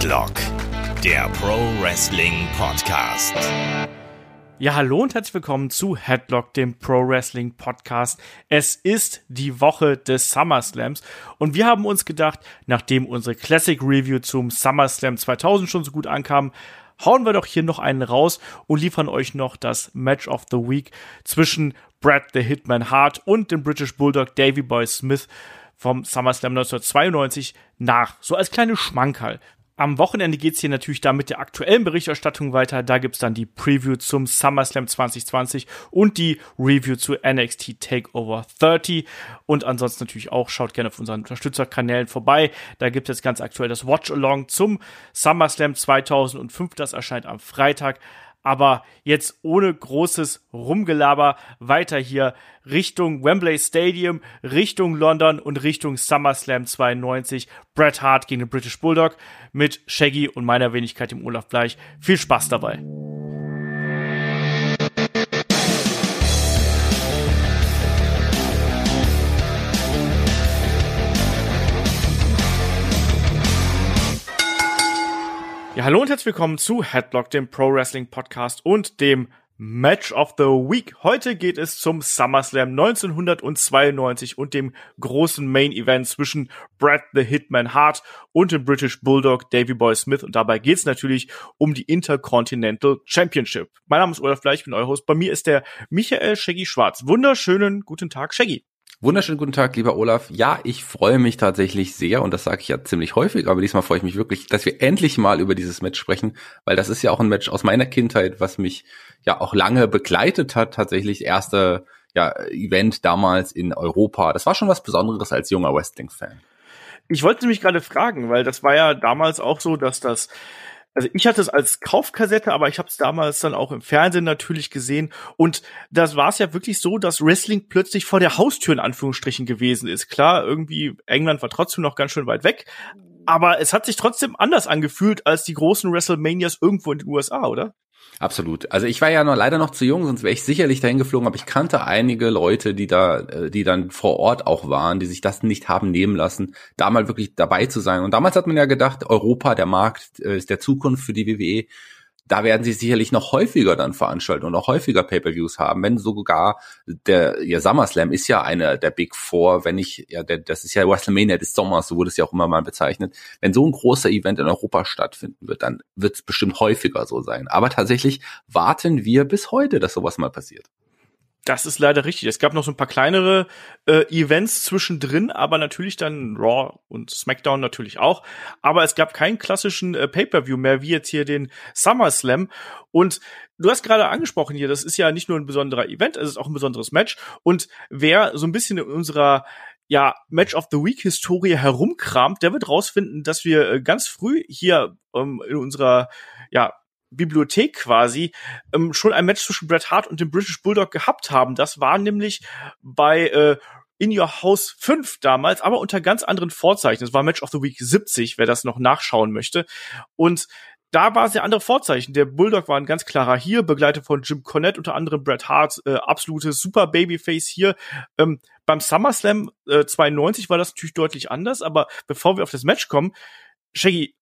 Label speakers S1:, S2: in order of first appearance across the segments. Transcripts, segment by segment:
S1: Headlock, der Pro Wrestling Podcast.
S2: Ja, hallo und herzlich willkommen zu Headlock, dem Pro Wrestling Podcast. Es ist die Woche des SummerSlams und wir haben uns gedacht, nachdem unsere Classic Review zum SummerSlam 2000 schon so gut ankam, hauen wir doch hier noch einen raus und liefern euch noch das Match of the Week zwischen Brad the Hitman Hart und dem British Bulldog Davy Boy Smith vom SummerSlam 1992 nach. So als kleine Schmankerl. Am Wochenende geht's hier natürlich da mit der aktuellen Berichterstattung weiter. Da gibt's dann die Preview zum SummerSlam 2020 und die Review zu NXT Takeover 30. Und ansonsten natürlich auch, schaut gerne auf unseren Unterstützerkanälen vorbei. Da gibt es ganz aktuell das Watch-Along zum SummerSlam 2005. Das erscheint am Freitag. Aber jetzt ohne großes Rumgelaber weiter hier Richtung Wembley Stadium, Richtung London und Richtung SummerSlam 92. Bret Hart gegen den British Bulldog mit Shaggy und meiner Wenigkeit im Olaf Bleich. Viel Spaß dabei. Ja, hallo und herzlich willkommen zu Headlock, dem Pro Wrestling Podcast und dem Match of the Week. Heute geht es zum SummerSlam 1992 und dem großen Main Event zwischen Brad the Hitman Hart und dem British Bulldog Davy Boy Smith. Und dabei geht es natürlich um die Intercontinental Championship. Mein Name ist Olaf Fleich, ich bin euer Host. Bei mir ist der Michael Shaggy Schwarz. Wunderschönen guten Tag, Shaggy.
S3: Wunderschönen guten Tag, lieber Olaf. Ja, ich freue mich tatsächlich sehr und das sage ich ja ziemlich häufig, aber diesmal freue ich mich wirklich, dass wir endlich mal über dieses Match sprechen, weil das ist ja auch ein Match aus meiner Kindheit, was mich ja auch lange begleitet hat. Tatsächlich erste ja, Event damals in Europa. Das war schon was Besonderes als junger Wrestling-Fan.
S2: Ich wollte mich gerade fragen, weil das war ja damals auch so, dass das also ich hatte es als Kaufkassette, aber ich habe es damals dann auch im Fernsehen natürlich gesehen. Und das war es ja wirklich so, dass Wrestling plötzlich vor der Haustür in Anführungsstrichen gewesen ist. Klar, irgendwie England war trotzdem noch ganz schön weit weg. Aber es hat sich trotzdem anders angefühlt als die großen WrestleManias irgendwo in den USA, oder?
S3: Absolut. Also ich war ja noch leider noch zu jung, sonst wäre ich sicherlich dahin geflogen, aber ich kannte einige Leute, die da, äh, die dann vor Ort auch waren, die sich das nicht haben nehmen lassen, da mal wirklich dabei zu sein. Und damals hat man ja gedacht, Europa, der Markt äh, ist der Zukunft für die WWE da werden sie sicherlich noch häufiger dann veranstalten und auch häufiger Pay-per-Views haben, wenn sogar der ja, SummerSlam ist ja einer der Big Four, wenn ich ja der, das ist ja WrestleMania des Sommers, so wurde es ja auch immer mal bezeichnet. Wenn so ein großer Event in Europa stattfinden wird, dann wird es bestimmt häufiger so sein. Aber tatsächlich warten wir bis heute, dass sowas mal passiert.
S2: Das ist leider richtig. Es gab noch so ein paar kleinere äh, Events zwischendrin, aber natürlich dann Raw und SmackDown natürlich auch. Aber es gab keinen klassischen äh, Pay-per-View mehr, wie jetzt hier den SummerSlam. Und du hast gerade angesprochen hier, das ist ja nicht nur ein besonderer Event, es ist auch ein besonderes Match. Und wer so ein bisschen in unserer ja, Match of the Week Historie herumkramt, der wird rausfinden, dass wir äh, ganz früh hier ähm, in unserer ja, Bibliothek quasi ähm, schon ein Match zwischen Bret Hart und dem British Bulldog gehabt haben. Das war nämlich bei äh, In Your House 5 damals, aber unter ganz anderen Vorzeichen. Das war Match of the Week 70, wer das noch nachschauen möchte. Und da war sehr andere Vorzeichen. Der Bulldog war ein ganz klarer hier, begleitet von Jim Cornette, unter anderem Bret Hart, äh, absolutes Super Babyface hier. Ähm, beim SummerSlam äh, 92 war das natürlich deutlich anders, aber bevor wir auf das Match kommen, Shaggy,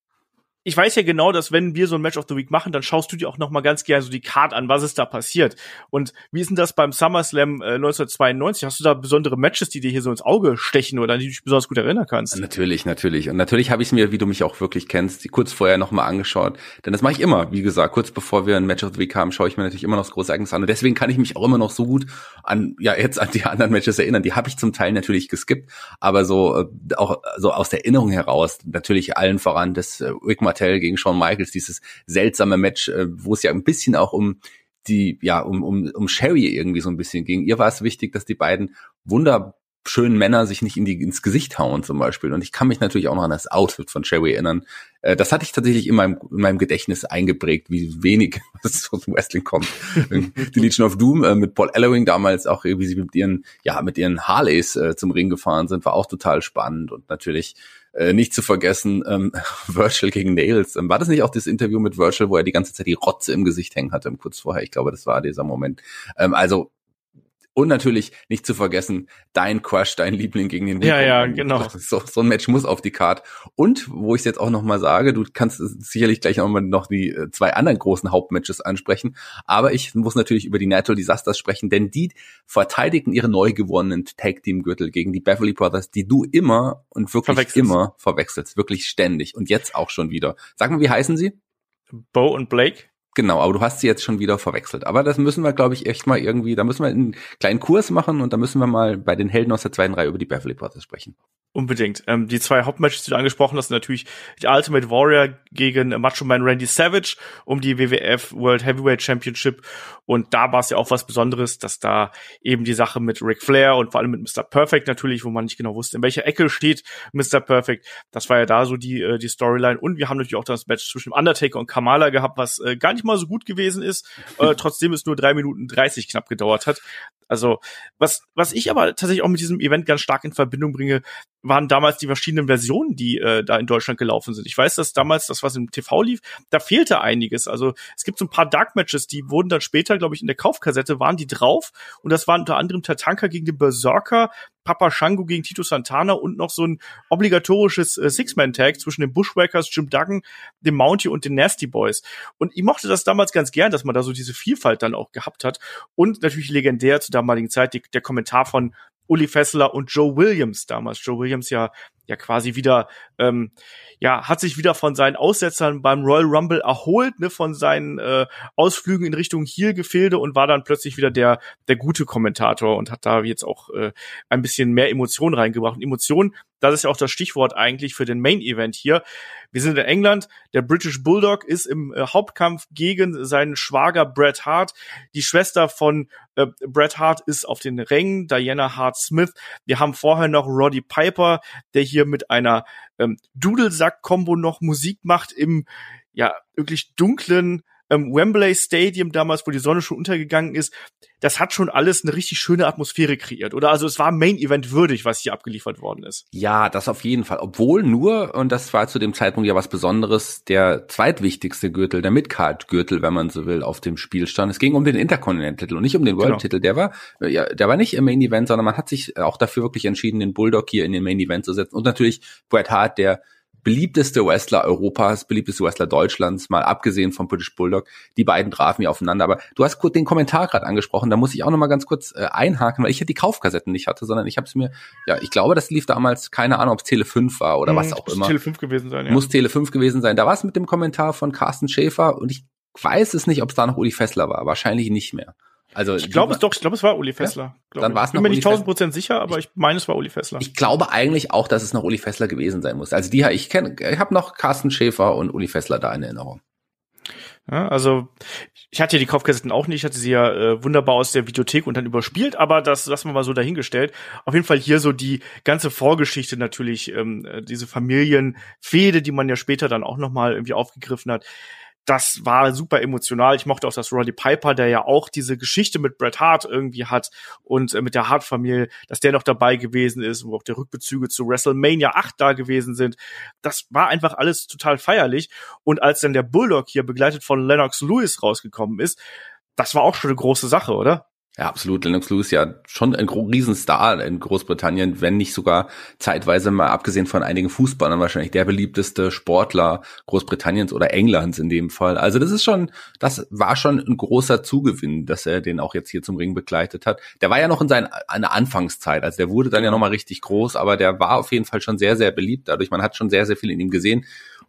S2: ich weiß ja genau, dass wenn wir so ein Match of the Week machen, dann schaust du dir auch noch mal ganz gerne so die Card an, was ist da passiert. Und wie ist denn das beim SummerSlam äh, 1992? Hast du da besondere Matches, die dir hier so ins Auge stechen oder an die du dich besonders gut erinnern kannst?
S3: Natürlich, natürlich. Und natürlich habe ich es mir, wie du mich auch wirklich kennst, kurz vorher noch mal angeschaut. Denn das mache ich immer, wie gesagt, kurz bevor wir ein Match of the Week haben, schaue ich mir natürlich immer noch das große Ereignis an. Und deswegen kann ich mich auch immer noch so gut an, ja, jetzt an die anderen Matches erinnern. Die habe ich zum Teil natürlich geskippt, aber so äh, auch so aus der Erinnerung heraus natürlich allen voran das äh, Rick Martell gegen Shawn Michaels, dieses seltsame Match, äh, wo es ja ein bisschen auch um die, ja, um, um, um Sherry irgendwie so ein bisschen ging. Ihr war es wichtig, dass die beiden wunderschönen Männer sich nicht in die, ins Gesicht hauen zum Beispiel. Und ich kann mich natürlich auch noch an das Outfit von Sherry erinnern. Äh, das hatte ich tatsächlich in meinem, in meinem Gedächtnis eingeprägt, wie wenig was aus dem Wrestling kommt. die Legion of Doom äh, mit Paul Ellering damals auch, wie sie mit ihren, ja, mit ihren Harleys äh, zum Ring gefahren sind, war auch total spannend und natürlich äh, nicht zu vergessen, ähm, Virtual gegen Nails. Ähm, war das nicht auch das Interview mit Virtual, wo er die ganze Zeit die Rotze im Gesicht hängen hatte, kurz vorher? Ich glaube, das war dieser Moment. Ähm, also Und natürlich nicht zu vergessen, dein Crush, dein Liebling gegen den
S2: Ja, ja, genau.
S3: So, so ein Match muss auf die Card. Und wo ich es jetzt auch noch mal sage, du kannst sicherlich gleich auch mal noch die äh, zwei anderen großen Hauptmatches ansprechen, aber ich muss natürlich über die Natural Disasters sprechen, denn die verteidigen ihre neu gewonnenen Tag Team Gürtel gegen die Beverly Brothers, die du immer und wirklich
S2: Verwechselst.
S3: immer verwechselst, wirklich ständig und jetzt auch schon wieder. Sag mal, wie heißen sie?
S2: Bo und Blake.
S3: Genau, aber du hast sie jetzt schon wieder verwechselt. Aber das müssen wir, glaube ich, echt mal irgendwie, da müssen wir einen kleinen Kurs machen und da müssen wir mal bei den Helden aus der zweiten Reihe über die Beverly Brothers sprechen.
S2: Unbedingt. Ähm, die zwei Hauptmatches, die du angesprochen hast, sind natürlich die Ultimate Warrior gegen Macho Man Randy Savage um die WWF World Heavyweight Championship. Und da war es ja auch was Besonderes, dass da eben die Sache mit Ric Flair und vor allem mit Mr. Perfect natürlich, wo man nicht genau wusste, in welcher Ecke steht Mr. Perfect. Das war ja da so die, äh, die Storyline. Und wir haben natürlich auch das Match zwischen Undertaker und Kamala gehabt, was äh, gar nicht mal so gut gewesen ist, äh, trotzdem es nur drei Minuten 30 knapp gedauert hat. Also, was, was ich aber tatsächlich auch mit diesem Event ganz stark in Verbindung bringe, waren damals die verschiedenen Versionen, die äh, da in Deutschland gelaufen sind. Ich weiß, dass damals das, was im TV lief, da fehlte einiges. Also es gibt so ein paar Dark Matches, die wurden dann später, glaube ich, in der Kaufkassette, waren die drauf. Und das waren unter anderem Tatanka gegen den Berserker, Papa Shango gegen Tito Santana und noch so ein obligatorisches äh, Six-Man-Tag zwischen den Bushwhackers, Jim Duggan, dem Mountie und den Nasty Boys. Und ich mochte das damals ganz gern, dass man da so diese Vielfalt dann auch gehabt hat. Und natürlich legendär zur damaligen Zeit die, der Kommentar von Uli Fessler und Joe Williams damals. Joe Williams ja ja quasi wieder ähm, ja hat sich wieder von seinen Aussetzern beim Royal Rumble erholt, ne, von seinen äh, Ausflügen in Richtung Heel-Gefilde und war dann plötzlich wieder der der gute Kommentator und hat da jetzt auch äh, ein bisschen mehr Emotionen reingebracht. Und Emotionen, das ist ja auch das Stichwort eigentlich für den Main Event hier. Wir sind in England. Der British Bulldog ist im äh, Hauptkampf gegen seinen Schwager Bret Hart. Die Schwester von äh, Bret Hart ist auf den Rängen, Diana Hart Smith. Wir haben vorher noch Roddy Piper, der hier mit einer ähm, Dudelsack-Kombo noch Musik macht im ja wirklich dunklen ähm, Wembley Stadium damals, wo die Sonne schon untergegangen ist, das hat schon alles eine richtig schöne Atmosphäre kreiert, oder? Also es war Main Event würdig, was hier abgeliefert worden ist.
S3: Ja, das auf jeden Fall. Obwohl nur, und das war zu dem Zeitpunkt ja was Besonderes, der zweitwichtigste Gürtel, der Midcard-Gürtel, wenn man so will, auf dem Spiel stand. Es ging um den Intercontinental-Titel und nicht um den
S2: Genau.
S3: World-Titel. Der war, äh, ja, der war nicht im Main Event, sondern man hat sich auch dafür wirklich entschieden, den Bulldog hier in den Main Event zu setzen. Und natürlich Bret Hart, der beliebteste Wrestler Europas, beliebteste Wrestler Deutschlands, mal abgesehen vom British Bulldog. Die beiden trafen ja aufeinander. Aber du hast kurz den Kommentar gerade angesprochen, da muss ich auch noch mal ganz kurz äh, einhaken, weil ich ja die Kaufkassetten nicht hatte, sondern ich habe es mir, ja, ich glaube, das lief damals, keine Ahnung, ob es Tele 5 war oder was
S2: Hm,
S3: auch
S2: muss
S3: immer.
S2: Tele 5 gewesen sein, ja.
S3: Muss Tele 5 gewesen sein. Da war es mit dem Kommentar von Carsten Schäfer und ich weiß es nicht, ob es da noch Uli Fessler war. Wahrscheinlich nicht mehr. Also
S2: ich glaube es doch, ich glaube es war Uli Fessler. glaub
S3: Dann
S2: ich.
S3: war's
S2: Bin mir nicht tausend Prozent sicher, aber ich meine, es war Uli Fessler.
S3: Ich glaube eigentlich auch, dass es noch Uli Fessler gewesen sein muss. Also die, ich kenne, ich habe noch Carsten Schäfer und Uli Fessler da in Erinnerung.
S2: Ja, also ich hatte ja die Kaufkassetten auch nicht, ich hatte sie ja äh, wunderbar aus der Videothek und dann überspielt, aber das lassen wir mal so dahingestellt. Auf jeden Fall hier so die ganze Vorgeschichte natürlich, ähm, äh, diese Familienfehde, die man ja später dann auch noch mal irgendwie aufgegriffen hat. Das war super emotional. Ich mochte auch das Roddy Piper, der ja auch diese Geschichte mit Bret Hart irgendwie hat und äh, mit der Hart-Familie, dass der noch dabei gewesen ist, wo auch die Rückbezüge zu WrestleMania 8 da gewesen sind. Das war einfach alles total feierlich. Und als dann der Bulldog hier begleitet von Lennox Lewis rausgekommen ist, das war auch schon eine große Sache, oder?
S3: Ja, absolut. Lennox Lewis ja schon ein Riesenstar in Großbritannien, wenn nicht sogar zeitweise mal abgesehen von einigen Fußballern wahrscheinlich der beliebteste Sportler Großbritanniens oder Englands in dem Fall. Also das ist schon, das war schon ein großer Zugewinn, dass er den auch jetzt hier zum Ring begleitet hat. Der war ja noch in seiner einer Anfangszeit, also der wurde dann ja nochmal richtig groß, aber der war auf jeden Fall schon sehr, sehr beliebt. Dadurch, man hat schon sehr, sehr viel in ihm gesehen.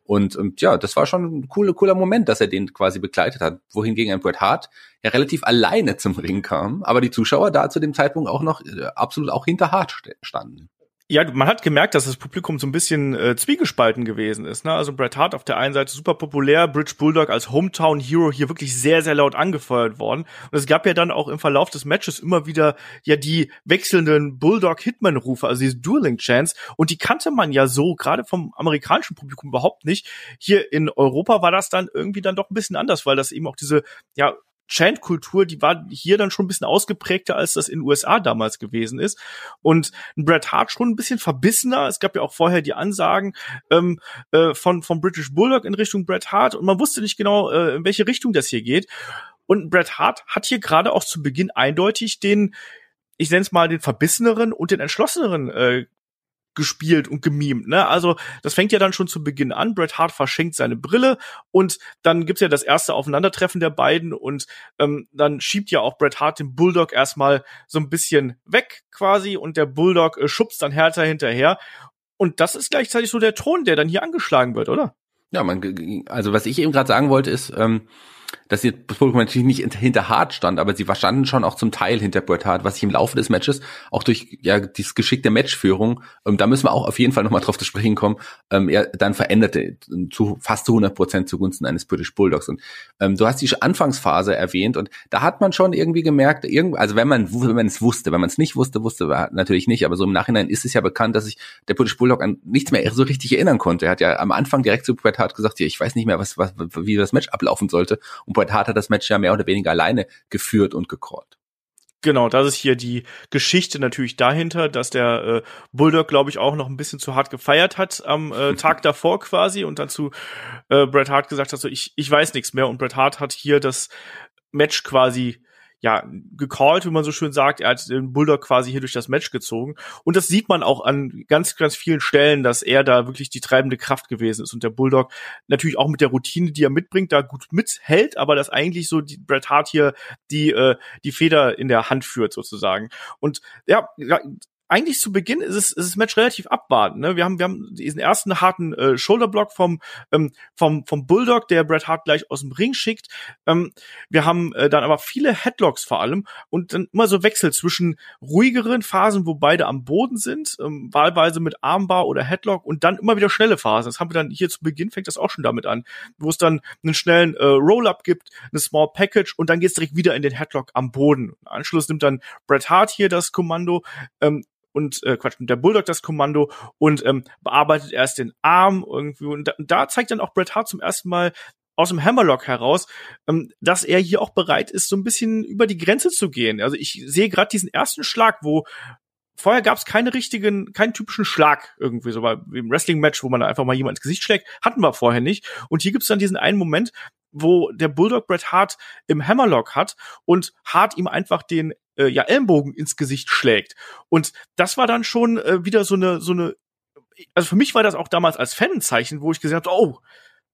S3: Und, und ja, das war schon ein cooler, cooler Moment, dass er den quasi begleitet hat. Wohingegen ein Bret Hart ja relativ alleine zum Ring kam, aber die Zuschauer da zu dem Zeitpunkt auch noch äh, absolut auch hinter Hart st- standen.
S2: Ja, man hat gemerkt, dass das Publikum so ein bisschen äh, zwiegespalten gewesen ist. Ne? Also Bret Hart auf der einen Seite super populär, Bridge Bulldog als Hometown Hero hier wirklich sehr, sehr laut angefeuert worden. Und es gab ja dann auch im Verlauf des Matches immer wieder ja die wechselnden Bulldog-Hitman-Rufe, also diese Dueling-Chants. Und die kannte man ja so, gerade vom amerikanischen Publikum überhaupt nicht. Hier in Europa war das dann irgendwie dann doch ein bisschen anders, weil das eben auch diese, ja, Chant-Kultur, die war hier dann schon ein bisschen ausgeprägter, als das in den USA damals gewesen ist. Und Bret Hart schon ein bisschen verbissener. Es gab ja auch vorher die Ansagen ähm, äh, von vom British Bulldog in Richtung Bret Hart und man wusste nicht genau, äh, in welche Richtung das hier geht. Und Bret Hart hat hier gerade auch zu Beginn eindeutig den ich nenne es mal, den verbisseneren und den entschlosseneren äh, gespielt und gemimt. Ne? Also das fängt ja dann schon zu Beginn an. Bret Hart verschenkt seine Brille und dann gibt's ja das erste Aufeinandertreffen der beiden und ähm, dann schiebt ja auch Bret Hart den Bulldog erstmal so ein bisschen weg quasi und der Bulldog äh, schubst dann härter hinterher. Und das ist gleichzeitig so der Ton, der dann hier angeschlagen wird, oder?
S3: Ja, man, also was ich eben gerade sagen wollte ist, ähm, dass jetzt das Publikum natürlich nicht hinter Hart stand, aber sie standen schon auch zum Teil hinter Bret Hart, was sich im Laufe des Matches auch durch ja dieses Geschick der Matchführung, ähm, da müssen wir auch auf jeden Fall nochmal drauf zu sprechen kommen, ähm, er dann veränderte zu fast zu 100 Prozent zugunsten eines British Bulldogs. Und ähm, du hast die Anfangsphase erwähnt und da hat man schon irgendwie gemerkt, irgendwie, also wenn man wenn man es wusste, wenn man es nicht wusste, wusste man natürlich nicht, aber so im Nachhinein ist es ja bekannt, dass sich der British Bulldog an nichts mehr so richtig erinnern konnte. Er hat ja am Anfang direkt zu Bret Hart gesagt, ja, ich weiß nicht mehr, was, was wie das Match ablaufen sollte. Und Bret Hart hat das Match ja mehr oder weniger alleine geführt und gecallt.
S2: Genau, das ist hier die Geschichte natürlich dahinter, dass der äh, Bulldog, glaube ich, auch noch ein bisschen zu hart gefeiert hat am äh, Tag davor quasi und dann zu äh, Bret Hart gesagt hat, so ich, ich weiß nichts mehr und Bret Hart hat hier das Match quasi ja, gecallt, wie man so schön sagt. Er hat den Bulldog quasi hier durch das Match gezogen. Und das sieht man auch an ganz, ganz vielen Stellen, dass er da wirklich die treibende Kraft gewesen ist. Und der Bulldog natürlich auch mit der Routine, die er mitbringt, da gut mithält, aber dass eigentlich so die Bret Hart hier die, äh, die Feder in der Hand führt sozusagen. Und ja, eigentlich zu Beginn ist es, ist das Match relativ abwarten. Ne? Wir haben, wir haben diesen ersten harten äh, Shoulderblock vom, ähm, vom, vom Bulldog, der Bret Hart gleich aus dem Ring schickt. Ähm, wir haben äh, dann aber viele Headlocks vor allem und dann immer so Wechsel zwischen ruhigeren Phasen, wo beide am Boden sind, ähm, wahlweise mit Armbar oder Headlock und dann immer wieder schnelle Phasen. Das haben wir dann hier zu Beginn, fängt das auch schon damit an, wo es dann einen schnellen äh, Roll-Up gibt, eine Small Package und dann geht's direkt wieder in den Headlock am Boden. Im Anschluss nimmt dann Bret Hart hier das Kommando. Ähm, und äh, Quatsch, der Bulldog das Kommando und ähm, bearbeitet erst den Arm irgendwie und da, da zeigt dann auch Bret Hart zum ersten Mal aus dem Hammerlock heraus, ähm, dass er hier auch bereit ist, so ein bisschen über die Grenze zu gehen. Also ich sehe gerade diesen ersten Schlag, wo vorher gab es keine richtigen, keinen typischen Schlag irgendwie, so bei im Wrestling-Match, wo man einfach mal jemand ins Gesicht schlägt, hatten wir vorher nicht. Und hier gibt's dann diesen einen Moment, wo der Bulldog Bret Hart im Hammerlock hat und Hart ihm einfach den äh, ja Ellenbogen ins Gesicht schlägt. Und das war dann schon äh, wieder so eine so eine also für mich war das auch damals als Fanzeichen, wo ich gesehen habe, oh,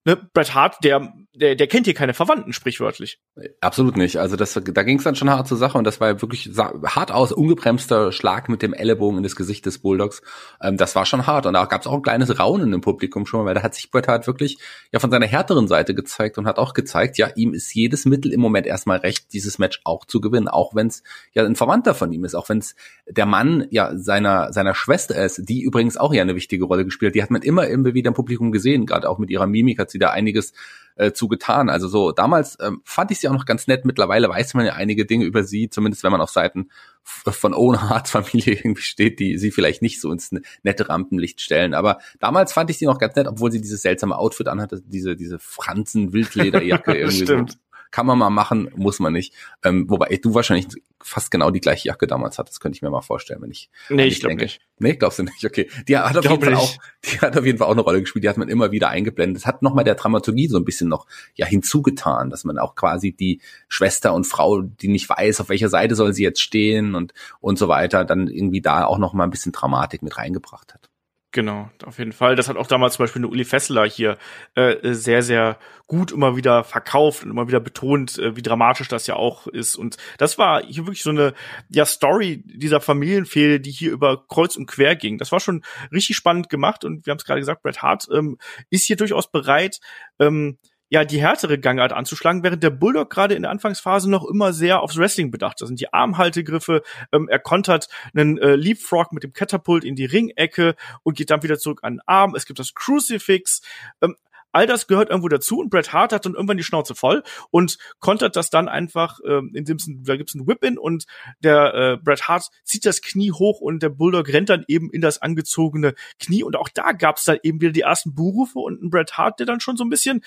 S2: ne, Bret Hart, der, der, der kennt hier keine Verwandten, sprichwörtlich.
S3: Absolut nicht. Also das, da ging es dann schon hart zur Sache und das war wirklich hart aus, ungebremster Schlag mit dem Ellenbogen in das Gesicht des Bulldogs. Ähm, das war schon hart und da gab es auch ein kleines Raunen im Publikum schon, weil da hat sich Bret Hart wirklich ja von seiner härteren Seite gezeigt und hat auch gezeigt, ja, ihm ist jedes Mittel im Moment erstmal recht, dieses Match auch zu gewinnen, auch wenn es ja ein Verwandter von ihm ist, auch wenn es der Mann ja seiner seiner Schwester ist, die übrigens auch ja eine wichtige Rolle gespielt. Die hat man immer immer wieder im Publikum gesehen, gerade auch mit ihrer Mimik hat sie da einiges äh, zu getan. Also so, damals ähm, fand ich sie auch noch ganz nett. Mittlerweile weiß man ja einige Dinge über sie, zumindest wenn man auf Seiten von Owen Harts Familie irgendwie steht, die sie vielleicht nicht so ins nette Rampenlicht stellen. Aber damals fand ich sie noch ganz nett, obwohl sie dieses seltsame Outfit anhatte, diese, diese Franzen-Wildlederjacke irgendwie Stimmt. so kann man mal machen, muss man nicht. Ähm, wobei du wahrscheinlich fast genau die gleiche Jacke damals hattest, könnte ich mir mal vorstellen, wenn ich.
S2: Nee, ich glaube nicht.
S3: Nee, glaubst du nicht? Okay. Die hat auf jeden Fall auch, die hat auf jeden Fall auch eine Rolle gespielt, die hat man immer wieder eingeblendet. Das hat nochmal der Dramaturgie so ein bisschen noch, ja, hinzugetan, dass man auch quasi die Schwester und Frau, die nicht weiß, auf welcher Seite soll sie jetzt stehen und, und so weiter, dann irgendwie da auch noch mal ein bisschen Dramatik mit reingebracht hat.
S2: Genau, auf jeden Fall. Das hat auch damals zum Beispiel eine Uli Fessler hier äh, sehr, sehr gut immer wieder verkauft und immer wieder betont, äh, wie dramatisch das ja auch ist. Und das war hier wirklich so eine ja, Story dieser Familienfehde, die hier über Kreuz und Quer ging. Das war schon richtig spannend gemacht und wir haben es gerade gesagt, Bret Hart ähm, ist hier durchaus bereit, ähm, ja, die härtere Gangart anzuschlagen, während der Bulldog gerade in der Anfangsphase noch immer sehr aufs Wrestling bedacht. Das sind die Armhaltegriffe, ähm, er kontert einen äh, Leapfrog mit dem Katapult in die Ringecke und geht dann wieder zurück an den Arm. Es gibt das Crucifix. Ähm, all das gehört irgendwo dazu und Bret Hart hat dann irgendwann die Schnauze voll und kontert das dann einfach, ähm, indem es da gibt's ein Whip-In und der äh, Bret Hart zieht das Knie hoch und der Bulldog rennt dann eben in das angezogene Knie und auch da gab's dann eben wieder die ersten Buhrufe und ein Bret Hart, der dann schon so ein bisschen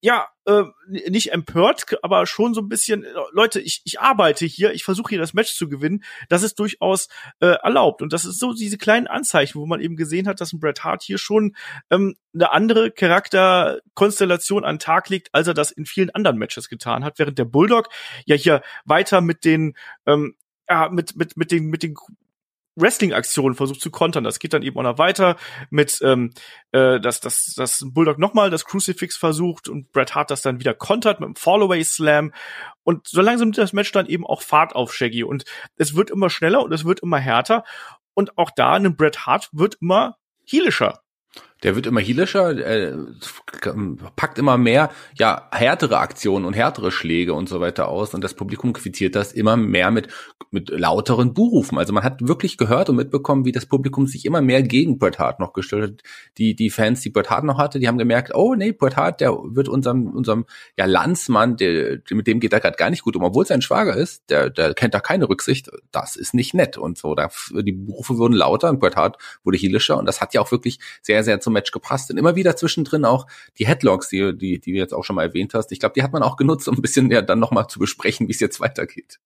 S2: ja, äh, nicht empört, aber schon so ein bisschen, äh, Leute, ich, ich arbeite hier, ich versuche hier das Match zu gewinnen, das ist durchaus äh, erlaubt. Und das ist so diese kleinen Anzeichen, wo man eben gesehen hat, dass ein Bret Hart hier schon ähm, eine andere Charakterkonstellation an Tag legt, als er das in vielen anderen Matches getan hat, während der Bulldog ja hier weiter mit den ähm, ja, mit, mit, mit den, mit den Wrestling-Aktionen versucht zu kontern. Das geht dann eben auch noch weiter mit, ähm, äh, dass, dass, dass Bulldog nochmal das Crucifix versucht und Bret Hart das dann wieder kontert mit einem Fallaway Slam. Und so langsam nimmt das Match dann eben auch Fahrt auf Shaggy. Und es wird immer schneller und es wird immer härter. Und auch da, ein Bret Hart wird immer heelischer
S3: der wird immer heelischer, äh, packt immer mehr, ja, härtere Aktionen und härtere Schläge und so weiter aus und das Publikum quittiert das immer mehr mit, mit lauteren Buhrufen. Also man hat wirklich gehört und mitbekommen, wie das Publikum sich immer mehr gegen Bret Hart noch gestellt hat. Die, die Fans, die Bret Hart noch hatte, die haben gemerkt, oh nee, Bret Hart, der wird unserem, unserem, ja, Landsmann, der, mit dem geht er gerade gar nicht gut um, obwohl sein Schwager ist, der, der kennt da keine Rücksicht, das ist nicht nett und so. Da, die Buhrufe wurden lauter und Bret Hart wurde heelischer und das hat ja auch wirklich sehr, sehr zum Match gepasst. Und immer wieder zwischendrin auch die Headlocks, die, die, die du jetzt auch schon mal erwähnt hast. Ich glaube, die hat man auch genutzt, um ein bisschen ja dann nochmal zu besprechen, wie es jetzt weitergeht.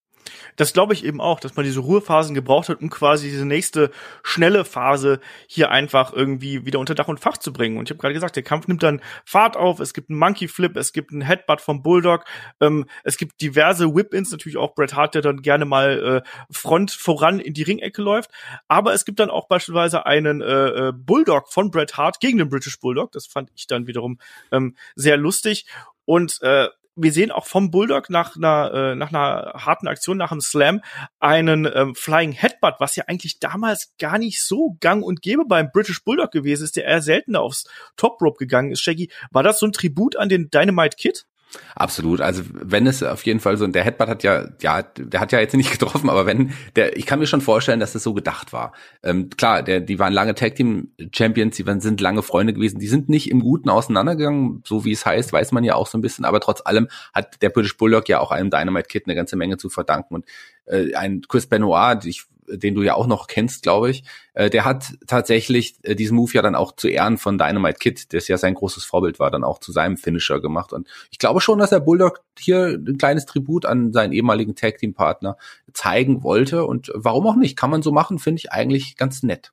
S2: Das glaube ich eben auch, dass man diese Ruhephasen gebraucht hat, um quasi diese nächste schnelle Phase hier einfach irgendwie wieder unter Dach und Fach zu bringen. Und ich habe gerade gesagt, der Kampf nimmt dann Fahrt auf. Es gibt einen Monkey Flip, es gibt einen Headbutt vom Bulldog, ähm, es gibt diverse Whip-Ins, natürlich auch Bret Hart, der dann gerne mal äh, Front voran in die Ringecke läuft. Aber es gibt dann auch beispielsweise einen äh, äh Bulldog von Bret Hart gegen den British Bulldog. Das fand ich dann wiederum ähm, sehr lustig. Und äh, wir sehen auch vom Bulldog nach einer, äh, nach einer harten Aktion, nach einem Slam, einen ähm, Flying Headbutt, was ja eigentlich damals gar nicht so gang und gäbe beim British Bulldog gewesen ist, der eher seltener aufs Top Rope gegangen ist. Shaggy, war das so ein Tribut an den Dynamite Kid?
S3: Absolut. Also wenn es auf jeden Fall so, und der Headbutt hat ja, ja, der hat ja jetzt nicht getroffen, aber wenn der, ich kann mir schon vorstellen, dass das so gedacht war. Ähm, klar, der, die waren lange Tag Team Champions, die waren, sind lange Freunde gewesen, die sind nicht im Guten auseinandergegangen, so wie es heißt, weiß man ja auch so ein bisschen, aber trotz allem hat der British Bulldog ja auch einem Dynamite Kid eine ganze Menge zu verdanken und äh, ein Chris Benoit, ich den du ja auch noch kennst, glaube ich, äh, der hat tatsächlich äh, diesen Move ja dann auch zu Ehren von Dynamite Kid, das ja sein großes Vorbild war, dann auch zu seinem Finisher gemacht. Und ich glaube schon, dass der Bulldog hier ein kleines Tribut an seinen ehemaligen Tag Team Partner zeigen wollte. Und warum auch nicht? Kann man so machen, finde ich eigentlich ganz nett.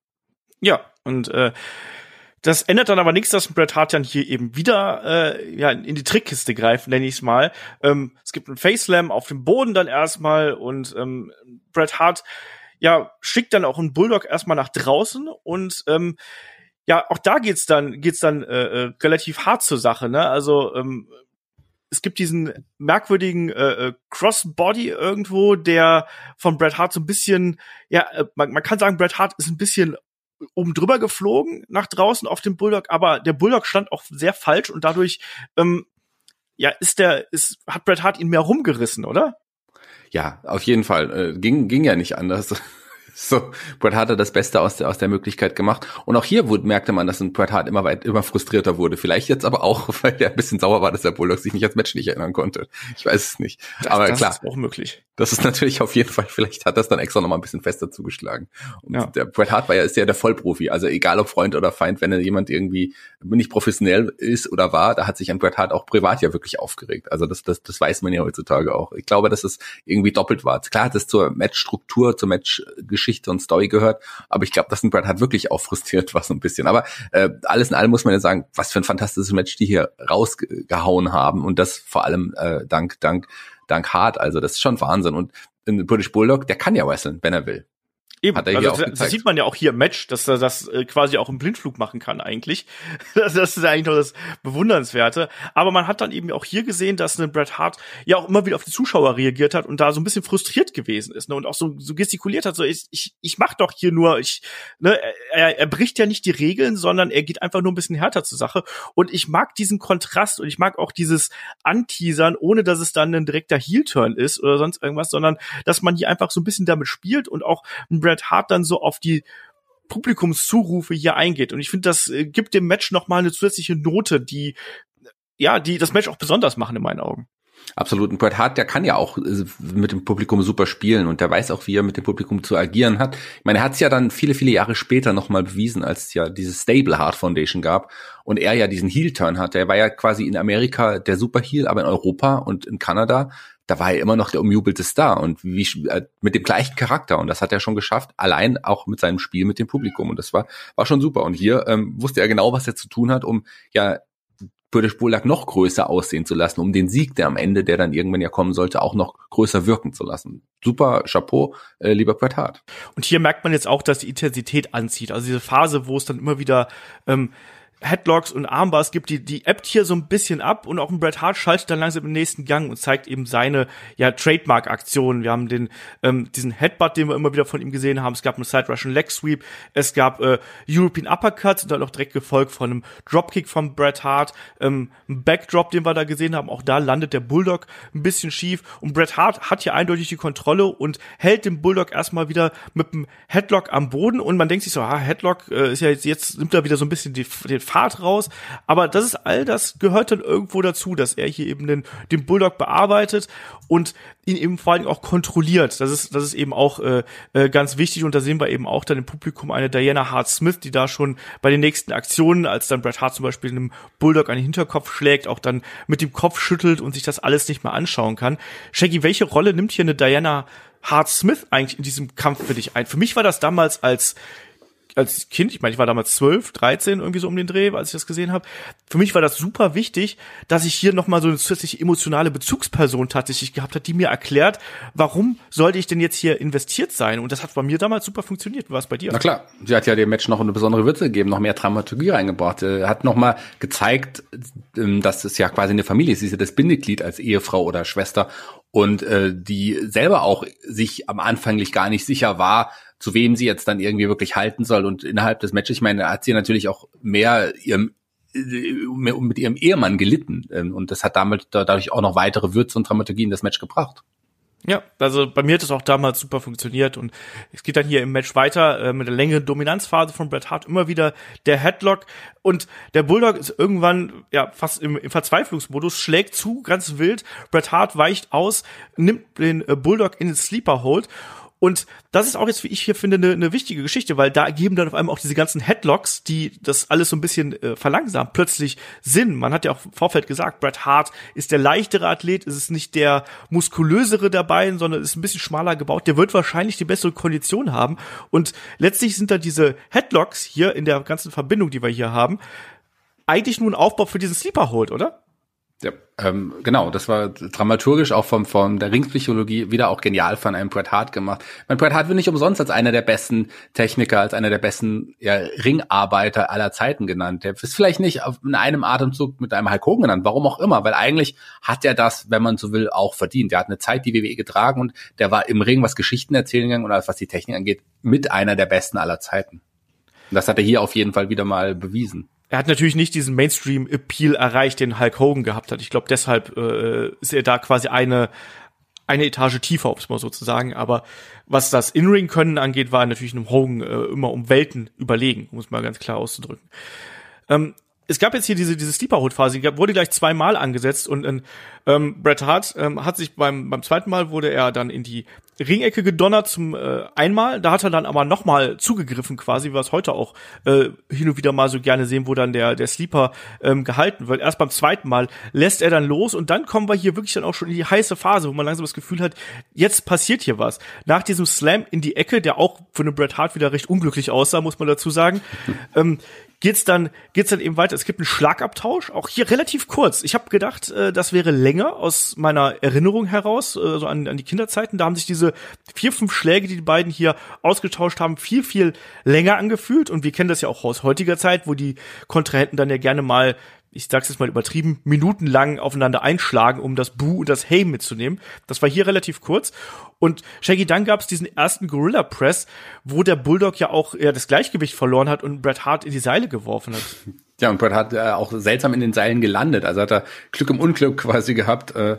S2: Ja, und äh, das ändert dann aber nichts, dass Bret Hart dann hier eben wieder äh, ja, in die Trickkiste greift, nenne ich es mal. Ähm, es gibt einen Face Slam auf dem Boden dann erstmal und ähm, Bret Hart ja, schickt dann auch einen Bulldog erstmal nach draußen und ähm, ja, auch da geht's dann geht's dann äh, äh, relativ hart zur Sache, ne? Also ähm, es gibt diesen merkwürdigen äh, äh, Crossbody irgendwo, der von Bret Hart so ein bisschen, ja, äh, man, man kann sagen, Bret Hart ist ein bisschen oben drüber geflogen nach draußen auf dem Bulldog, aber der Bulldog stand auch sehr falsch und dadurch ähm, ja ist der ist hat Bret Hart ihn mehr rumgerissen, oder?
S3: Ja, auf jeden Fall. Äh, ging, ging ja nicht anders. So, Bret Hart hat das Beste aus der, aus der Möglichkeit gemacht. Und auch hier wurde, merkte man, dass ein Bret Hart immer weit, immer frustrierter wurde. Vielleicht jetzt aber auch, weil er ein bisschen sauer war, dass der Bulldog sich nicht als Match nicht erinnern konnte. Ich weiß es nicht. Das, aber
S2: das
S3: klar.
S2: Das ist auch möglich.
S3: Das ist natürlich auf jeden Fall, vielleicht hat das dann extra nochmal ein bisschen fester zugeschlagen. Und ja. der Bret Hart war ja, ist ja der Vollprofi. Also egal ob Freund oder Feind, wenn jemand irgendwie nicht professionell ist oder war, da hat sich ein Bret Hart auch privat ja wirklich aufgeregt. Also das, das, das weiß man ja heutzutage auch. Ich glaube, dass es irgendwie doppelt war. Klar hat es zur Matchstruktur, zur Matchgeschichte und Story gehört, aber ich glaube, dass ein Bret Hart wirklich auch frustriert war so ein bisschen. Aber äh, alles in allem muss man ja sagen, was für ein fantastisches Match die hier rausgehauen haben und das vor allem äh, dank, dank dank Hart. Also das ist schon Wahnsinn. Und ein British Bulldog, der kann ja wresteln, wenn er will.
S2: Eben, Hat er also das, das sieht man ja auch hier im Match, dass er das äh, quasi auch im Blindflug machen kann eigentlich. das, das ist eigentlich noch das Bewundernswerte. Aber man hat dann eben auch hier gesehen, dass ein Bret Hart ja auch immer wieder auf die Zuschauer reagiert hat und da so ein bisschen frustriert gewesen ist ne? und auch so, so gestikuliert hat, so ich, ich, ich mach doch hier nur, ich, ne, er, er bricht ja nicht die Regeln, sondern er geht einfach nur ein bisschen härter zur Sache. Und ich mag diesen Kontrast und ich mag auch dieses Anteasern, ohne dass es dann ein direkter Heel-Turn ist oder sonst irgendwas, sondern dass man hier einfach so ein bisschen damit spielt und auch ein Bret Hart dann so auf die Publikumszurufe hier eingeht. Und ich finde, das äh, gibt dem Match nochmal eine zusätzliche Note, die, ja, die das Match auch besonders machen in meinen Augen.
S3: Absolut. Und Bret Hart, der kann ja auch äh, mit dem Publikum super spielen und der weiß auch, wie er mit dem Publikum zu agieren hat. Ich meine, er hat es ja dann viele, viele Jahre später nochmal bewiesen, als es ja diese Stable Heart Foundation gab und er ja diesen Heel-Turn hatte. Er war ja quasi in Amerika der Super-Heel, aber in Europa und in Kanada da war er immer noch der umjubelte Star und wie äh, mit dem gleichen Charakter und das hat er schon geschafft, allein auch mit seinem Spiel mit dem Publikum und das war war schon super und hier ähm, wusste er genau, was er zu tun hat, um ja British Bulldog noch größer aussehen zu lassen, um den Sieg, der am Ende, der dann irgendwann ja kommen sollte, auch noch größer wirken zu lassen. Super Chapeau, äh, lieber Hart.
S2: Und hier merkt man jetzt auch, dass die Intensität anzieht. Also diese Phase, wo es dann immer wieder ähm, Headlocks und Armbars gibt, die, die ebbt hier so ein bisschen ab und auch ein Bret Hart schaltet dann langsam im nächsten Gang und zeigt eben seine ja Trademark-Aktionen. Wir haben den ähm, diesen Headbutt, den wir immer wieder von ihm gesehen haben. Es gab einen Side Russian Leg Sweep, es gab äh, European Uppercut und dann auch direkt gefolgt von einem Dropkick von Bret Hart, ähm, ein Backdrop, den wir da gesehen haben. Auch da landet der Bulldog ein bisschen schief und Bret Hart hat hier eindeutig die Kontrolle und hält den Bulldog erstmal wieder mit dem Headlock am Boden und man denkt sich so, ah, Headlock äh, ist ja jetzt, jetzt nimmt er wieder so ein bisschen die, den Fahrt raus. Aber das ist all das gehört dann irgendwo dazu, dass er hier eben den, den Bulldog bearbeitet und ihn eben vor allem auch kontrolliert. Das ist, das ist eben auch äh, äh, ganz wichtig und da sehen wir eben auch dann im Publikum eine Diana Hart Smith, die da schon bei den nächsten Aktionen, als dann Bret Hart zum Beispiel einem Bulldog den Hinterkopf schlägt, auch dann mit dem Kopf schüttelt und sich das alles nicht mehr anschauen kann. Shaggy, welche Rolle nimmt hier eine Diana Hart Smith eigentlich in diesem Kampf für dich ein? Für mich war das damals als als Kind, ich meine, ich war damals zwölf, dreizehn irgendwie so um den Dreh, als ich das gesehen habe. Für mich war das super wichtig, dass ich hier nochmal so eine zusätzliche emotionale Bezugsperson tatsächlich gehabt hat, die mir erklärt, warum sollte ich denn jetzt hier investiert sein? Und das hat bei mir damals super funktioniert. War es bei dir?
S3: Na klar, sie hat ja dem Match noch eine besondere Würze gegeben, noch mehr Dramaturgie reingebracht. Hat nochmal gezeigt, ähm, dass es ja quasi eine Familie ist. Sie ist ja das Bindeglied als Ehefrau oder Schwester und äh, die selber auch sich am Anfanglich gar nicht sicher war, zu wem sie jetzt dann irgendwie wirklich halten soll. Und innerhalb des Matches, ich meine, hat sie natürlich auch mehr ihrem mit ihrem Ehemann gelitten. Ähm, und das hat damit dadurch auch noch weitere Würze und Dramaturgie in das Match gebracht.
S2: Ja, also bei mir hat es auch damals super funktioniert und es geht dann hier im Match weiter äh, mit der längeren Dominanzphase von Bret Hart immer wieder der Headlock und der Bulldog ist irgendwann ja fast im, im Verzweiflungsmodus, schlägt zu, ganz wild. Bret Hart weicht aus, nimmt den äh, Bulldog in den Sleeper Hold und das ist auch jetzt, wie ich hier finde, eine, eine wichtige Geschichte, weil da geben dann auf einmal auch diese ganzen Headlocks, die das alles so ein bisschen äh, verlangsamen, plötzlich Sinn. Man hat ja auch im Vorfeld gesagt, Bret Hart ist der leichtere Athlet, ist es nicht der muskulösere der beiden, sondern ist ein bisschen schmaler gebaut. Der wird wahrscheinlich die bessere Kondition haben. Und letztlich sind da diese Headlocks hier in der ganzen Verbindung, die wir hier haben, eigentlich nur ein Aufbau für diesen Sleeper Hold, oder?
S3: Ja, ähm, genau, das war dramaturgisch auch vom, von der Ringpsychologie wieder auch genial von einem Bret Hart gemacht. Mein Bret Hart wird nicht umsonst als einer der besten Techniker, als einer der besten ja, Ringarbeiter aller Zeiten genannt. Der ist vielleicht nicht in einem Atemzug mit einem Hulk Hogan genannt, warum auch immer, weil eigentlich hat er das, wenn man so will, auch verdient. Der hat eine Zeit die WWE getragen und der war im Ring, was Geschichten erzählen gegangen und was die Technik angeht, mit einer der besten aller Zeiten. Und das hat er hier auf jeden Fall wieder mal bewiesen
S2: er hat natürlich nicht diesen Mainstream-Appeal erreicht, den Hulk Hogan gehabt hat. Ich glaube, deshalb äh, ist er da quasi eine eine Etage tiefer, um es mal so zu sagen. Aber was das In-Ring-Können angeht, war er natürlich einem Hogan äh, immer um Welten überlegen, um es mal ganz klar auszudrücken. Ähm, es gab jetzt hier diese, diese Sleeper-Hold-Phase, die wurde gleich zweimal angesetzt und ähm, Bret Hart ähm, hat sich beim, beim zweiten Mal wurde er dann in die Ringecke gedonnert zum äh, einmal, da hat er dann aber nochmal zugegriffen quasi, es heute auch äh, hin und wieder mal so gerne sehen, wo dann der, der Sleeper ähm, gehalten wird. Erst beim zweiten Mal lässt er dann los und dann kommen wir hier wirklich dann auch schon in die heiße Phase, wo man langsam das Gefühl hat, jetzt passiert hier was. Nach diesem Slam in die Ecke, der auch für einen Bret Hart wieder recht unglücklich aussah, muss man dazu sagen, ähm, geht's dann geht's dann eben weiter. Es gibt einen Schlagabtausch, auch hier relativ kurz. Ich habe gedacht, äh, das wäre länger aus meiner Erinnerung heraus, äh, so an, an die Kinderzeiten. Da haben sich diese vier fünf Schläge, die die beiden hier ausgetauscht haben, viel viel länger angefühlt. Und wir kennen das ja auch aus heutiger Zeit, wo die Kontrahenten dann ja gerne mal ich sag's jetzt mal übertrieben, minutenlang aufeinander einschlagen, um das Bu und das Hey mitzunehmen. Das war hier relativ kurz. Und Shaggy, dann gab's diesen ersten Gorilla Press, wo der Bulldog ja auch ja, das Gleichgewicht verloren hat und Bret Hart in die Seile geworfen hat.
S3: Ja, und Bret hat äh, auch seltsam in den Seilen gelandet. Also hat er Glück im Unglück quasi gehabt. Äh, äh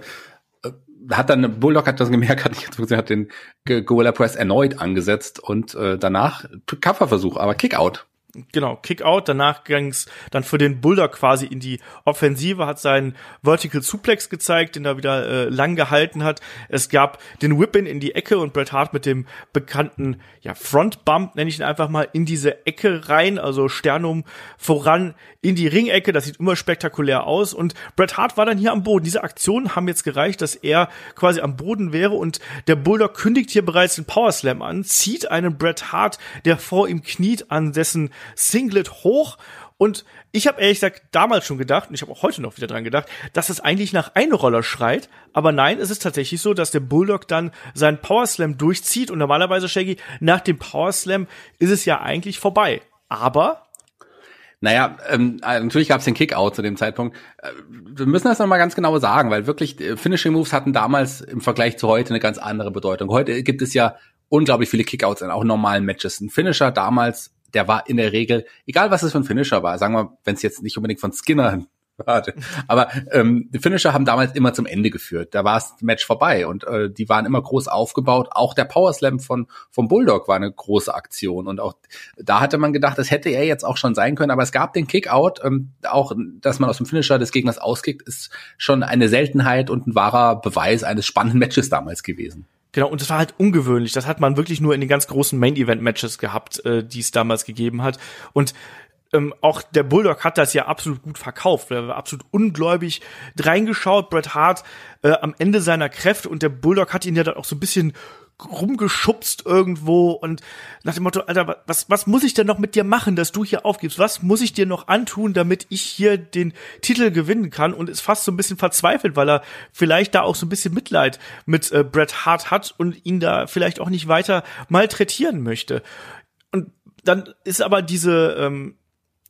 S3: hat dann, Bulldog hat das gemerkt, hat, nicht, hat den Gorilla Press erneut angesetzt und äh, danach Coverversuch, aber Kickout.
S2: Genau, Kickout. Danach ging's dann für den Bulldog quasi in die Offensive, hat seinen Vertical Suplex gezeigt, den er wieder äh, lang gehalten hat. Es gab den Whip-In in die Ecke und Bret Hart mit dem bekannten ja, Front Bump, nenne ich ihn einfach mal, in diese Ecke rein, also Sternum voran in die Ringecke. Das sieht immer spektakulär aus. Und Bret Hart war dann hier am Boden. Diese Aktionen haben jetzt gereicht, dass er quasi am Boden wäre und der Bulldog kündigt hier bereits den Power Slam an, zieht einen Bret Hart, der vor ihm kniet, an dessen Singlet hoch Und ich habe ehrlich gesagt damals schon gedacht, und ich habe auch heute noch wieder dran gedacht, dass es eigentlich nach Einroller schreit. Aber nein, es ist tatsächlich so, dass der Bulldog dann seinen Power Slam durchzieht. Und normalerweise, Shaggy, nach dem Power Slam ist es ja eigentlich vorbei. Aber
S3: naja, ähm, äh, natürlich gab es den Kickout zu dem Zeitpunkt. Äh, wir müssen das nochmal ganz genau sagen, weil wirklich äh, Finishing Moves hatten damals im Vergleich zu heute eine ganz andere Bedeutung. Heute gibt es ja unglaublich viele Kickouts in auch normalen Matches. Ein Finisher damals, der war in der Regel, egal was es für ein Finisher war, sagen wir, wenn es jetzt nicht unbedingt von Skinner Warte. Aber ähm, die Finisher haben damals immer zum Ende geführt. Da war das Match vorbei und äh, die waren immer groß aufgebaut. Auch der Power Slam von vom Bulldog war eine große Aktion und auch da hatte man gedacht, das hätte er jetzt auch schon sein können. Aber es gab den Kickout, ähm, auch dass man aus dem Finisher des Gegners auskickt, ist schon eine Seltenheit und ein wahrer Beweis eines spannenden Matches damals gewesen.
S2: Genau, und das war halt ungewöhnlich. Das hat man wirklich nur in den ganz großen Main-Event-Matches gehabt, äh, die es damals gegeben hat. Und ähm, auch der Bulldog hat das ja absolut gut verkauft. Er war absolut ungläubig reingeschaut. Bret Hart äh, am Ende seiner Kräfte und der Bulldog hat ihn ja dann auch so ein bisschen rumgeschubst irgendwo und nach dem Motto, Alter, was, was muss ich denn noch mit dir machen, dass du hier aufgibst? Was muss ich dir noch antun, damit ich hier den Titel gewinnen kann? Und ist fast so ein bisschen verzweifelt, weil er vielleicht da auch so ein bisschen Mitleid mit äh, Bret Hart hat und ihn da vielleicht auch nicht weiter malträtieren möchte. Und dann ist aber diese, ähm,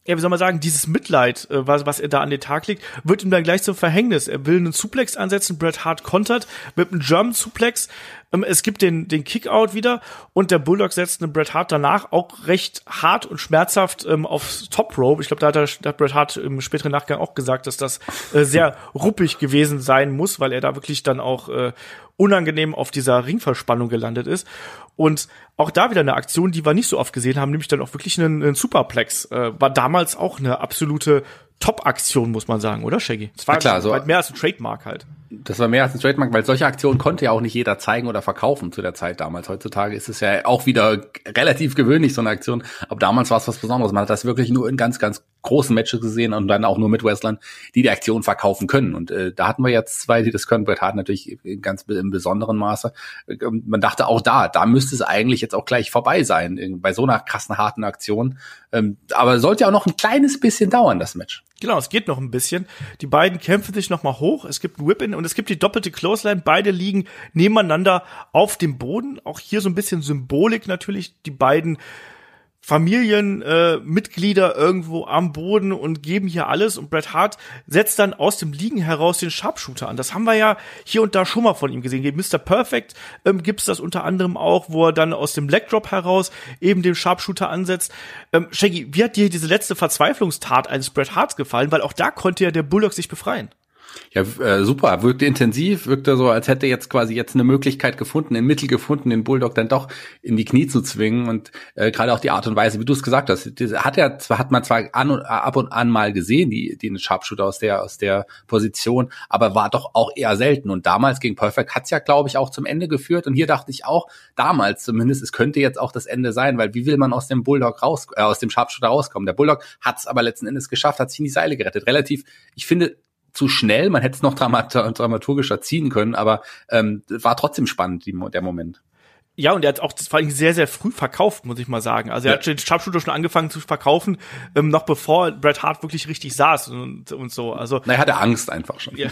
S2: ja, wie soll man sagen, dieses Mitleid, äh, was, was er da an den Tag legt, wird ihm dann gleich zum Verhängnis. Er will einen Suplex ansetzen, Bret Hart kontert mit einem German Suplex. Ähm, es gibt den, den Kickout wieder und der Bulldog setzt einen Bret Hart danach auch recht hart und schmerzhaft ähm, aufs Top Rope. Ich glaube, da hat, er, da hat Bret Hart im späteren Nachgang auch gesagt, dass das äh, sehr ruppig gewesen sein muss, weil er da wirklich dann auch äh, unangenehm auf dieser Ringverspannung gelandet ist. Und auch da wieder eine Aktion, die wir nicht so oft gesehen haben, nämlich dann auch wirklich einen, einen Superplex. Äh, war damals auch eine absolute Top-Aktion, muss man sagen, oder Shaggy?
S3: Das war ja, klar, so
S2: weit mehr als ein Trademark halt.
S3: Das war mehr als ein Trademark, weil solche Aktionen konnte ja auch nicht jeder zeigen oder verkaufen zu der Zeit damals. Heutzutage ist es ja auch wieder relativ gewöhnlich, so eine Aktion. Aber damals war es was Besonderes. Man hat das wirklich nur in ganz, ganz großen Matches gesehen und dann auch nur mit Wrestlern, die die Aktion verkaufen können. Und äh, da hatten wir jetzt zwei, die das können. Bret Hart natürlich in ganz im besonderen Maße. Ähm, man dachte auch da, da müsste es eigentlich jetzt auch gleich vorbei sein, bei so einer krassen, harten Aktion. Ähm, aber sollte ja auch noch ein kleines bisschen dauern, das Match.
S2: Genau, es geht noch ein bisschen. Die beiden kämpfen sich noch mal hoch. Es gibt ein Whip-In und es gibt die doppelte Clothesline. Beide liegen nebeneinander auf dem Boden. Auch hier so ein bisschen Symbolik natürlich. Die beiden Familienmitglieder äh, irgendwo am Boden und geben hier alles und Bret Hart setzt dann aus dem Liegen heraus den Sharpshooter an. Das haben wir ja hier und da schon mal von ihm gesehen. Gegen Mr. Perfect ähm, gibt's das unter anderem auch, wo er dann aus dem Leg Drop heraus eben den Sharpshooter ansetzt. Ähm, Shaggy, wie hat dir diese letzte Verzweiflungstat eines Bret Harts gefallen? Weil auch da konnte ja der Bulldog sich befreien.
S3: Ja, äh, super. Wirkte intensiv, wirkte so, als hätte jetzt quasi jetzt eine Möglichkeit gefunden, ein Mittel gefunden, den Bulldog dann doch in die Knie zu zwingen. Und äh, gerade auch die Art und Weise, wie du es gesagt hast, hat er zwar hat man zwar an und, ab und an mal gesehen, die, den Sharpshooter aus der aus der Position, aber war doch auch eher selten. Und damals gegen Perfect hat's ja, glaube ich, auch zum Ende geführt. Und hier dachte ich auch, damals zumindest, es könnte jetzt auch das Ende sein, weil wie will man aus dem Bulldog raus, äh, aus dem Sharpshooter rauskommen? Der Bulldog hat's aber letzten Endes geschafft, hat sich in die Seile gerettet. Relativ, ich finde, zu schnell. Man hätte es noch dramaturgischer ziehen können, aber ähm, war trotzdem spannend, die, der Moment.
S2: Ja, und er hat auch das vor allem sehr, sehr früh verkauft, muss ich mal sagen. Also er ja. hat den Sharpshooter schon angefangen zu verkaufen, ähm, noch bevor Bret Hart wirklich richtig saß und, und so. Also,
S3: Na, er hatte Angst einfach schon. Ja.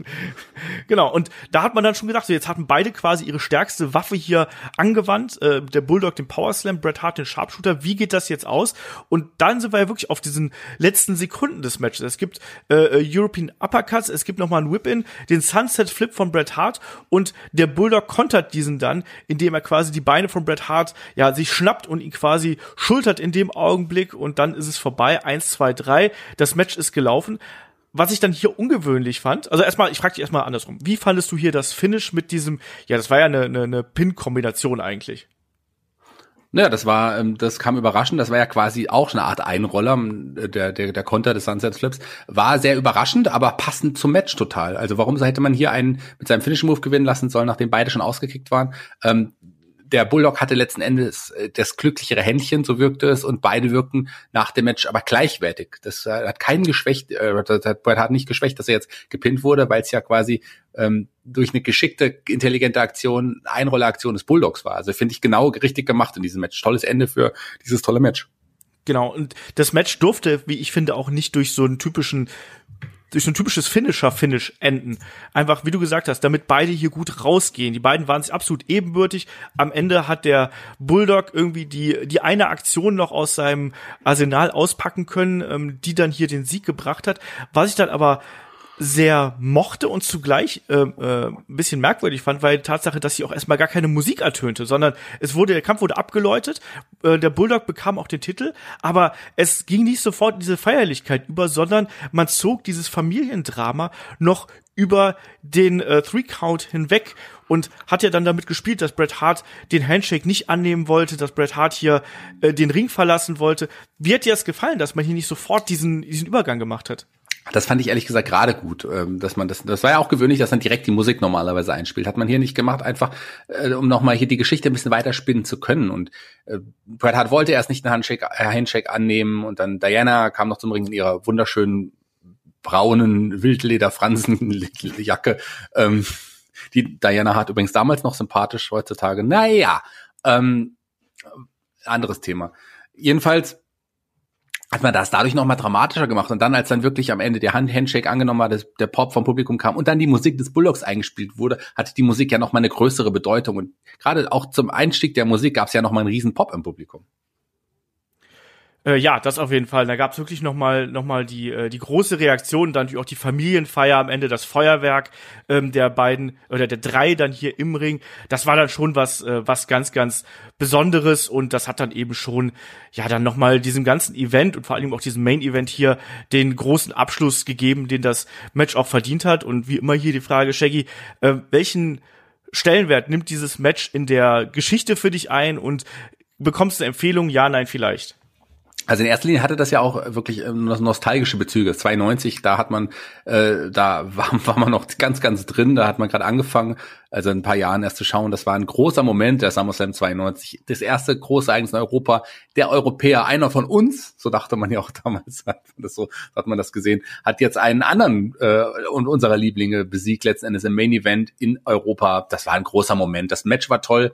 S2: genau, und da hat man dann schon gedacht, so jetzt hatten beide quasi ihre stärkste Waffe hier angewandt. Äh, der Bulldog den Power Slam, Bret Hart den Sharpshooter. Wie geht das jetzt aus? Und dann sind wir ja wirklich auf diesen letzten Sekunden des Matches. Es gibt äh, äh European Uppercuts, es gibt nochmal einen Whip-In, den Sunset Flip von Bret Hart und der Bulldog kontert diesen dann indem er quasi die Beine von Bret Hart ja sich schnappt und ihn quasi schultert in dem Augenblick und dann ist es vorbei. Eins, zwei, drei. Das Match ist gelaufen. Was ich dann hier ungewöhnlich fand, also erstmal, ich frage dich erstmal andersrum. Wie fandest du hier das Finish mit diesem, ja, das war ja eine, eine, eine Pin-Kombination eigentlich?
S3: Naja, das war, ähm, das kam überraschend. Das war ja quasi auch eine Art Einroller. Der, der, der Konter des Sunset Flips war sehr überraschend, aber passend zum Match total. Also warum hätte man hier einen mit seinem Finishing Move gewinnen lassen sollen, nachdem beide schon ausgekickt waren? Ähm, der Bulldog hatte letzten Endes äh, das glücklichere Händchen, so wirkte es, und beide wirkten nach dem Match aber gleichwertig. Das äh, hat keinen geschwächt, äh, das hat Bret Hart nicht geschwächt, dass er jetzt gepinnt wurde, weil es ja quasi ähm, durch eine geschickte, intelligente Aktion, Einrolleraktion des Bulldogs war. Also finde ich genau richtig gemacht in diesem Match. Tolles Ende für dieses tolle Match.
S2: Genau, und das Match durfte, wie ich finde, auch nicht durch so einen typischen durch so ein typisches Finisher-Finish enden. Einfach, wie du gesagt hast, damit beide hier gut rausgehen. Die beiden waren sich absolut ebenbürtig. Am Ende hat der Bulldog irgendwie die, die eine Aktion noch aus seinem Arsenal auspacken können, ähm, die dann hier den Sieg gebracht hat. Was ich dann aber sehr mochte und zugleich äh, äh, ein bisschen merkwürdig fand, weil die Tatsache, dass sie auch erstmal gar keine Musik ertönte, sondern es wurde, der Kampf wurde abgeläutet, äh, der Bulldog bekam auch den Titel, aber es ging nicht sofort in diese Feierlichkeit über, sondern man zog dieses Familiendrama noch über den äh, Three Count hinweg und hat ja dann damit gespielt, dass Bret Hart den Handshake nicht annehmen wollte, dass Bret Hart hier äh, den Ring verlassen wollte. Wie hat dir das gefallen, dass man hier nicht sofort diesen, diesen Übergang gemacht hat?
S3: Das fand ich ehrlich gesagt gerade gut, ähm, dass man das, das war ja auch gewöhnlich, dass man direkt die Musik normalerweise einspielt. Hat man hier nicht gemacht, einfach äh, um nochmal hier die Geschichte ein bisschen weiterspinnen zu können. Und äh, Bret Hart wollte erst nicht einen Handshake, äh, Handshake annehmen und dann Diana kam noch zum Ring in ihrer wunderschönen braunen Wildlederfransenjacke. Ähm, die Diana hat übrigens damals noch sympathisch, heutzutage, naja, ähm, anderes Thema. Jedenfalls hat man das dadurch noch mal dramatischer gemacht und dann als dann wirklich am Ende der Hand Handshake angenommen war, dass der Pop vom Publikum kam und dann die Musik des Bulldogs eingespielt wurde, hatte die Musik ja noch mal eine größere Bedeutung und gerade auch zum Einstieg der Musik gab es ja noch mal einen riesen Pop im Publikum.
S2: Äh, ja, das auf jeden Fall. Da gab es wirklich noch mal, noch mal die, äh, die große Reaktion, dann natürlich auch die Familienfeier am Ende, das Feuerwerk ähm, der beiden oder der drei dann hier im Ring. Das war dann schon was, äh, was ganz, ganz Besonderes und das hat dann eben schon, ja, dann noch mal diesem ganzen Event und vor allem auch diesem Main-Event hier den großen Abschluss gegeben, den das Match auch verdient hat. Und wie immer hier die Frage, Shaggy, äh, welchen Stellenwert nimmt dieses Match in der Geschichte für dich ein und bekommst du eine Empfehlung? Ja, nein, vielleicht.
S3: Also in erster Linie hatte das ja auch wirklich ähm, nostalgische Bezüge. 92, da hat man, äh, da war, war man noch ganz, ganz drin, da hat man gerade angefangen, also in ein paar Jahren erst zu schauen. Das war ein großer Moment, der SummerSlam 92. Das erste große Ereignis in Europa. Der Europäer, einer von uns, so dachte man ja auch damals, hat man das so, hat man das gesehen, hat jetzt einen anderen äh, und unserer Lieblinge besiegt, letzten Endes im Main Event in Europa. Das war ein großer Moment. Das Match war toll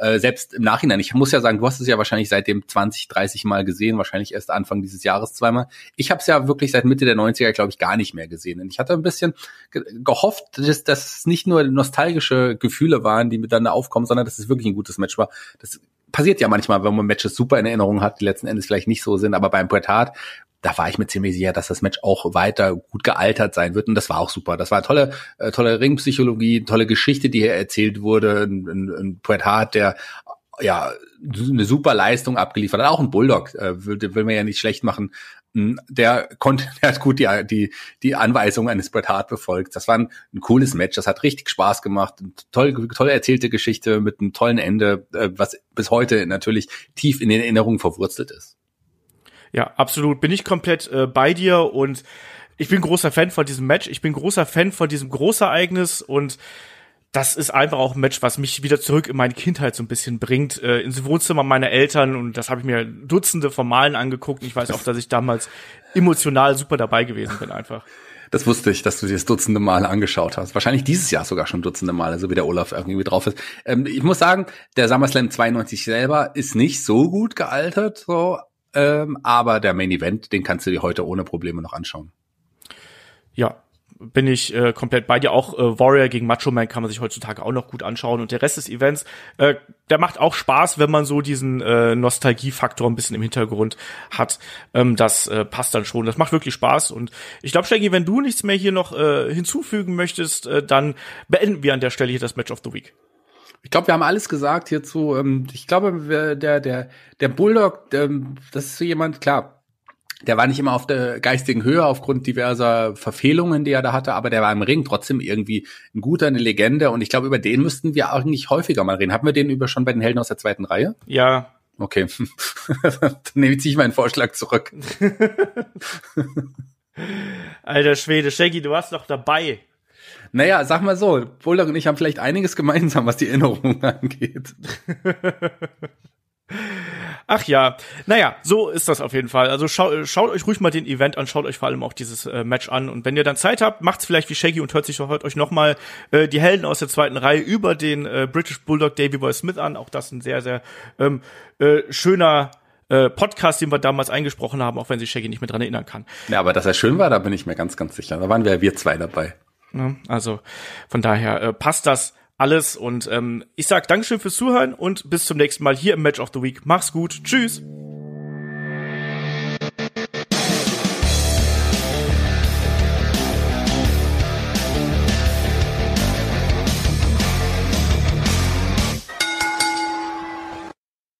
S3: äh, selbst im Nachhinein, ich muss ja sagen, du hast es ja wahrscheinlich seitdem 20, 30 Mal gesehen, wahrscheinlich erst Anfang dieses Jahres zweimal. Ich habe es ja wirklich seit Mitte der 90er, glaube ich, gar nicht mehr gesehen. Und ich hatte ein bisschen ge gehofft, dass das nicht nur nostalgische Gefühle waren, die miteinander aufkommen, sondern dass es wirklich ein gutes Match war. Das passiert ja manchmal, wenn man Matches super in Erinnerung hat, die letzten Endes vielleicht nicht so sind, aber beim Hart da war ich mir ziemlich sicher, dass das Match auch weiter gut gealtert sein wird. Und das war auch super. Das war tolle, äh, tolle Ringpsychologie, tolle Geschichte, die hier erzählt wurde. Ein, ein, ein Bret Hart, der ja eine super Leistung abgeliefert hat. Auch ein Bulldog, äh, will, will man ja nicht schlecht machen. Hm, der konnte, der hat gut die, die, die Anweisung eines Bret Hart befolgt. Das war ein, ein cooles Match. Das hat richtig Spaß gemacht. Toll, toll erzählte Geschichte mit einem tollen Ende, äh, was bis heute natürlich tief in den Erinnerungen verwurzelt ist.
S2: Ja, absolut. Bin ich komplett äh, bei dir und ich bin großer Fan von diesem Match. Ich bin großer Fan von diesem Großereignis und das ist einfach auch ein Match, was mich wieder zurück in meine Kindheit so ein bisschen bringt, äh, ins Wohnzimmer meiner Eltern und das habe ich mir Dutzende von Malen angeguckt. Ich weiß auch, dass ich damals emotional super dabei gewesen bin einfach.
S3: Das wusste ich, dass du dir das Dutzende Male angeschaut hast. Wahrscheinlich dieses Jahr sogar schon Dutzende Male, so wie der Olaf irgendwie drauf ist. Ähm, ich muss sagen, der SummerSlam 92 selber ist nicht so gut gealtert, so, ähm, aber der Main Event, den kannst du dir heute ohne Probleme noch anschauen.
S2: Ja, bin ich äh, komplett bei dir. Auch äh, Warrior gegen Macho Man kann man sich heutzutage auch noch gut anschauen. Und der Rest des Events, äh, der macht auch Spaß, wenn man so diesen äh, Nostalgiefaktor ein bisschen im Hintergrund hat. Ähm, das äh, passt dann schon. Das macht wirklich Spaß. Und ich glaube, Shaggy, wenn du nichts mehr hier noch äh, hinzufügen möchtest, äh, dann beenden wir an der Stelle hier das Match of the Week.
S3: Ich glaube, wir haben alles gesagt hierzu. Ähm, ich glaube, der, der, der Bulldog, der, das ist so jemand, klar, der war nicht immer auf der geistigen Höhe aufgrund diverser Verfehlungen, die er da hatte, aber der war im Ring trotzdem irgendwie ein guter, eine Legende. Und ich glaube, über den müssten wir eigentlich häufiger mal reden. Haben wir den über schon bei den Helden aus der zweiten Reihe?
S2: Ja.
S3: Okay. Dann nehme ich meinen Vorschlag zurück.
S2: Alter Schwede, Shaggy, du warst doch dabei.
S3: Naja, sag mal so, Bulldog und ich haben vielleicht einiges gemeinsam, was die Erinnerung angeht.
S2: Ach ja, naja, so ist das auf jeden Fall. Also schau, schaut euch ruhig mal den Event an, schaut euch vor allem auch dieses äh, Match an und wenn ihr dann Zeit habt, macht's vielleicht wie Shaggy und hört sich hört euch nochmal äh, die Helden aus der zweiten Reihe über den äh, British Bulldog Davy Boy Smith an. Auch das ein sehr, sehr ähm, äh, schöner äh, Podcast, den wir damals eingesprochen haben, auch wenn sich Shaggy nicht mehr dran erinnern kann.
S3: Ja, aber dass er schön war, da bin ich mir ganz, ganz sicher. Da waren wir wir zwei dabei.
S2: Ne? Also von daher äh, passt das alles und ähm, ich sag Dankeschön fürs Zuhören und bis zum nächsten Mal hier im Match of the Week. Mach's gut. Tschüss.